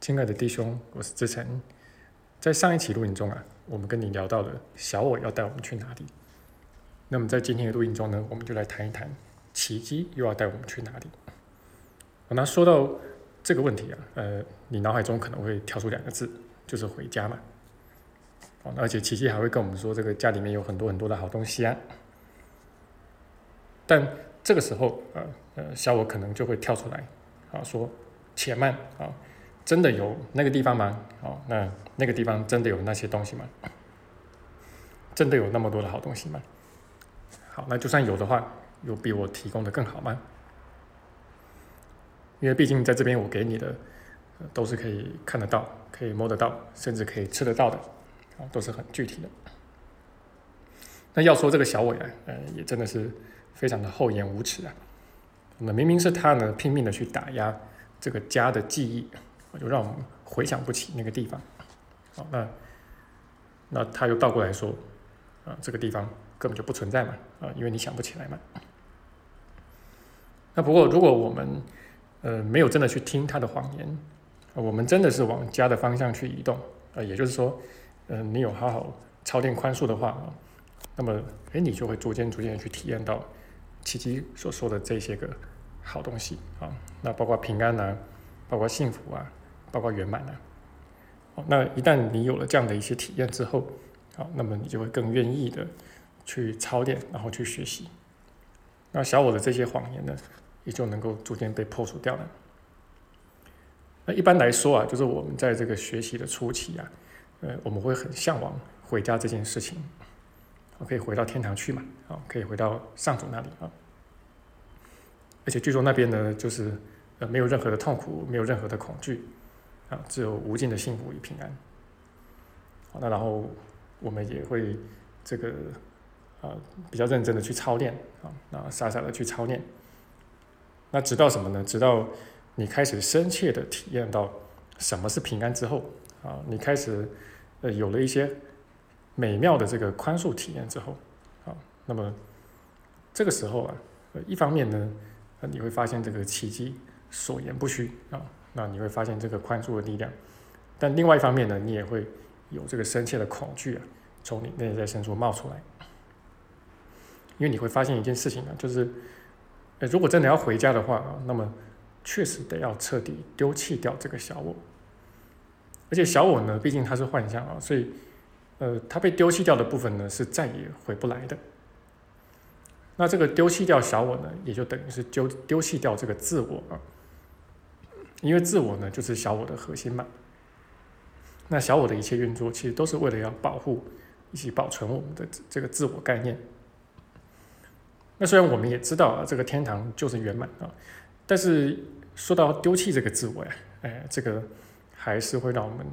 亲爱的弟兄，我是志成。在上一期录音中啊，我们跟你聊到了小我要带我们去哪里。那么在今天的录音中呢，我们就来谈一谈奇迹又要带我们去哪里。那说到这个问题啊，呃，你脑海中可能会跳出两个字，就是回家嘛。哦，而且奇迹还会跟我们说，这个家里面有很多很多的好东西啊。但这个时候，呃呃，小我可能就会跳出来，啊，说且慢啊。真的有那个地方吗？哦，那那个地方真的有那些东西吗？真的有那么多的好东西吗？好，那就算有的话，有比我提供的更好吗？因为毕竟在这边我给你的都是可以看得到、可以摸得到，甚至可以吃得到的，啊，都是很具体的。那要说这个小伟啊，呃，也真的是非常的厚颜无耻啊。那明明是他呢，拼命的去打压这个家的记忆。就让我们回想不起那个地方，好，那那他又倒过来说，啊，这个地方根本就不存在嘛，啊，因为你想不起来嘛。那不过如果我们呃没有真的去听他的谎言，我们真的是往家的方向去移动，啊，也就是说，嗯，你有好好操练宽恕的话啊，那么哎，你就会逐渐逐渐的去体验到奇迹所说的这些个好东西啊，那包括平安啊，包括幸福啊。包括圆满了，哦，那一旦你有了这样的一些体验之后，好，那么你就会更愿意的去操练，然后去学习，那小我的这些谎言呢，也就能够逐渐被破除掉了。那一般来说啊，就是我们在这个学习的初期啊，呃，我们会很向往回家这件事情，可以回到天堂去嘛，啊，可以回到上主那里啊，而且据说那边呢，就是呃没有任何的痛苦，没有任何的恐惧。啊，只有无尽的幸福与平安。好，那然后我们也会这个啊比较认真的去操练啊，那傻傻的去操练。那直到什么呢？直到你开始深切的体验到什么是平安之后啊，你开始呃有了一些美妙的这个宽恕体验之后啊，那么这个时候啊，一方面呢，你会发现这个奇迹所言不虚啊。那你会发现这个宽恕的力量，但另外一方面呢，你也会有这个深切的恐惧啊，从你内在深处冒出来，因为你会发现一件事情啊，就是，呃，如果真的要回家的话啊，那么确实得要彻底丢弃掉这个小我，而且小我呢，毕竟它是幻象啊，所以，呃，它被丢弃掉的部分呢，是再也回不来的。那这个丢弃掉小我呢，也就等于是丢丢弃掉这个自我啊。因为自我呢，就是小我的核心嘛。那小我的一切运作，其实都是为了要保护以及保存我们的这个自我概念。那虽然我们也知道啊，这个天堂就是圆满啊，但是说到丢弃这个自我呀，哎，这个还是会让我们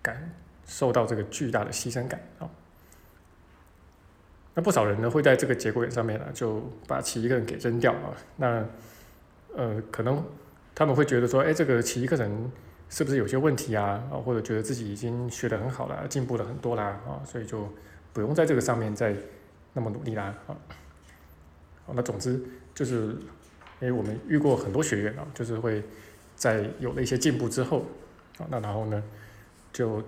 感受到这个巨大的牺牲感啊。那不少人呢，会在这个节骨眼上面呢，就把其一个人给扔掉啊。那呃，可能。他们会觉得说，哎，这个奇异课程是不是有些问题啊？啊，或者觉得自己已经学得很好了，进步了很多啦，啊，所以就不用在这个上面再那么努力啦，啊，好，那总之就是，哎，我们遇过很多学员啊，就是会在有了一些进步之后，啊，那然后呢，就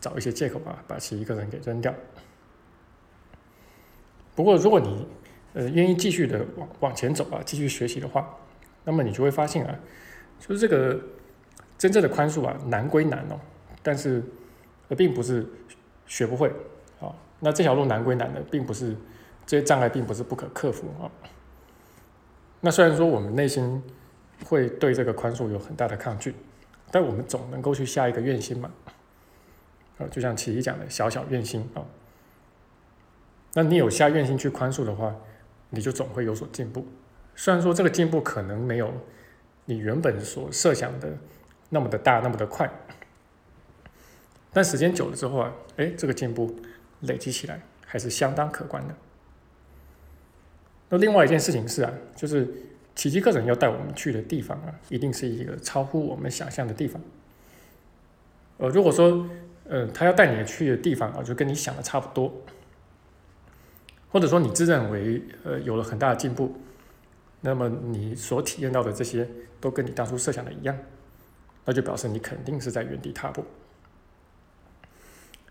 找一些借口啊，把奇异课程给扔掉。不过，如果你呃愿意继续的往往前走啊，继续学习的话，那么你就会发现啊。就是这个真正的宽恕啊，难归难哦，但是呃，并不是学不会啊。那这条路难归难的，并不是这些障碍并不是不可克服啊。那虽然说我们内心会对这个宽恕有很大的抗拒，但我们总能够去下一个愿心嘛。啊，就像启一讲的小小愿心啊。那你有下愿心去宽恕的话，你就总会有所进步。虽然说这个进步可能没有。你原本所设想的那么的大，那么的快，但时间久了之后啊，哎，这个进步累积起来还是相当可观的。那另外一件事情是啊，就是奇迹课程要带我们去的地方啊，一定是一个超乎我们想象的地方。呃，如果说，呃，他要带你去的地方啊，就跟你想的差不多，或者说你自认为呃有了很大的进步。那么你所体验到的这些，都跟你当初设想的一样，那就表示你肯定是在原地踏步。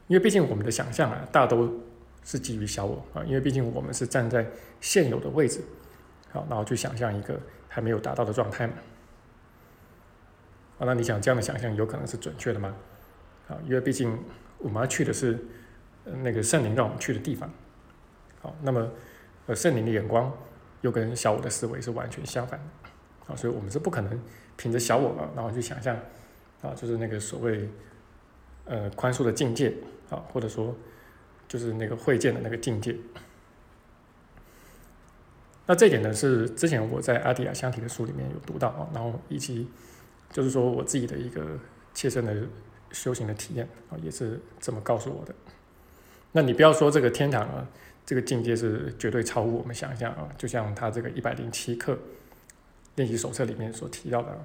因为毕竟我们的想象啊，大都是基于小我啊，因为毕竟我们是站在现有的位置，好，然后去想象一个还没有达到的状态嘛。啊，那你想这样的想象有可能是准确的吗？啊，因为毕竟我们要去的是那个圣灵让我们去的地方。好，那么呃圣灵的眼光又跟小我的思维是完全相反的。啊，所以我们是不可能凭着小我啊，然后去想象啊，就是那个所谓呃宽恕的境界。啊，或者说，就是那个会见的那个境界。那这一点呢，是之前我在阿迪亚香体的书里面有读到啊，然后以及就是说我自己的一个切身的修行的体验啊，也是这么告诉我的。那你不要说这个天堂啊，这个境界是绝对超乎我们想象啊，就像他这个一百零七课练习手册里面所提到的，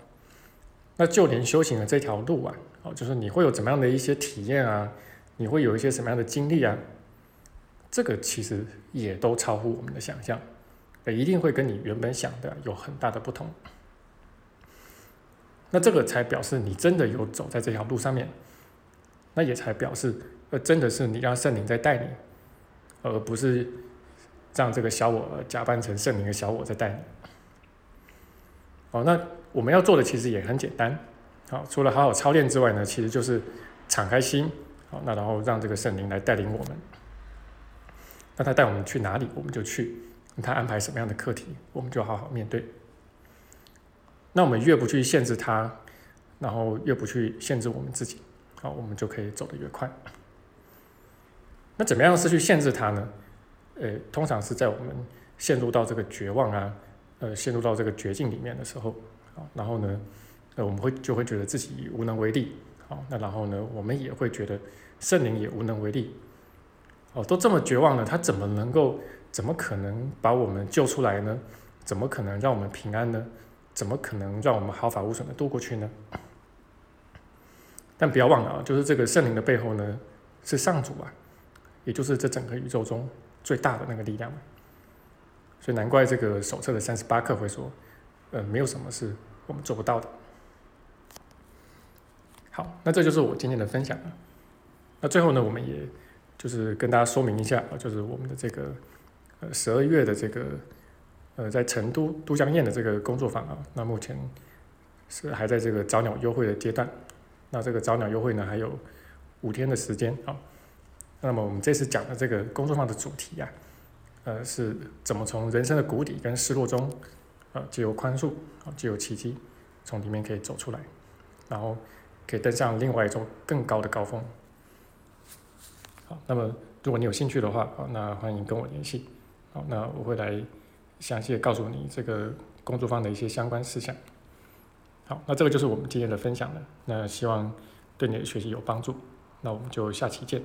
那就连修行的这条路啊，哦，就是你会有怎么样的一些体验啊？你会有一些什么样的经历啊？这个其实也都超乎我们的想象，也一定会跟你原本想的有很大的不同。那这个才表示你真的有走在这条路上面，那也才表示呃真的是你让圣灵在带你，而不是让这个小我假扮成圣灵的小我在带你。哦，那我们要做的其实也很简单，好，除了好好操练之外呢，其实就是敞开心。好那然后让这个圣灵来带领我们，那他带我们去哪里，我们就去；他安排什么样的课题，我们就好好面对。那我们越不去限制他，然后越不去限制我们自己，好，我们就可以走得越快。那怎么样是去限制他呢？呃，通常是在我们陷入到这个绝望啊，呃，陷入到这个绝境里面的时候，啊，然后呢，呃，我们会就会觉得自己无能为力，好，那然后呢，我们也会觉得。圣灵也无能为力，哦，都这么绝望了，他怎么能够，怎么可能把我们救出来呢？怎么可能让我们平安呢？怎么可能让我们毫发无损的度过去呢？但不要忘了啊，就是这个圣灵的背后呢，是上主啊，也就是这整个宇宙中最大的那个力量。所以难怪这个手册的三十八课会说，呃，没有什么是我们做不到的。好，那这就是我今天的分享了。那最后呢，我们也就是跟大家说明一下啊，就是我们的这个呃十二月的这个呃在成都都江堰的这个工作坊啊，那目前是还在这个早鸟优惠的阶段。那这个早鸟优惠呢，还有五天的时间啊。那么我们这次讲的这个工作坊的主题呀，呃，是怎么从人生的谷底跟失落中啊，既有宽恕啊，借由奇迹，从里面可以走出来，然后可以登上另外一种更高的高峰。好，那么如果你有兴趣的话，好，那欢迎跟我联系。好，那我会来详细的告诉你这个工作坊的一些相关事项。好，那这个就是我们今天的分享了。那希望对你的学习有帮助。那我们就下期见。